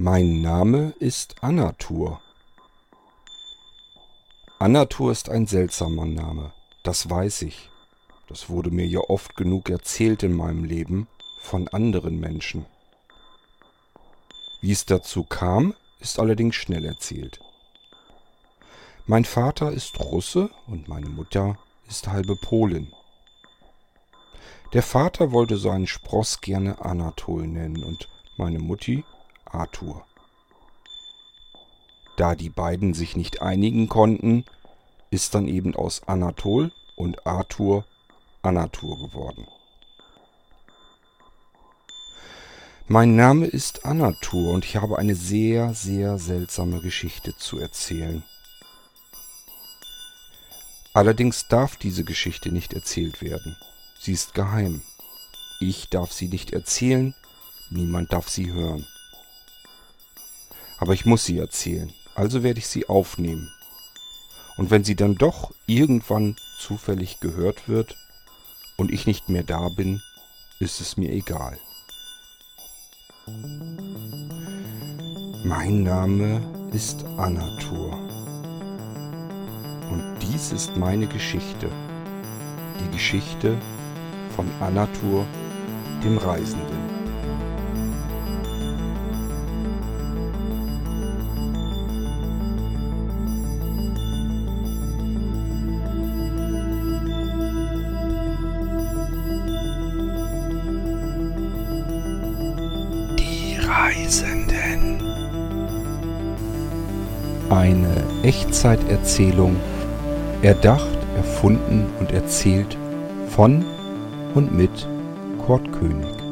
Mein Name ist Anatur. Anatur ist ein seltsamer Name, das weiß ich. Das wurde mir ja oft genug erzählt in meinem Leben von anderen Menschen. Wie es dazu kam, ist allerdings schnell erzählt. Mein Vater ist Russe und meine Mutter ist halbe Polin. Der Vater wollte seinen Spross gerne Anatol nennen und meine Mutti Arthur. Da die beiden sich nicht einigen konnten, ist dann eben aus Anatol und Arthur Anatur geworden. Mein Name ist Anatur und ich habe eine sehr, sehr seltsame Geschichte zu erzählen. Allerdings darf diese Geschichte nicht erzählt werden. Sie ist geheim. Ich darf sie nicht erzählen, niemand darf sie hören. Aber ich muss sie erzählen, also werde ich sie aufnehmen. Und wenn sie dann doch irgendwann zufällig gehört wird und ich nicht mehr da bin, ist es mir egal. Mein Name ist Anatur. Und dies ist meine Geschichte. Die Geschichte von Anatur, dem Reisenden. Reisenden. Eine Echtzeiterzählung, erdacht, erfunden und erzählt von und mit Kurt König.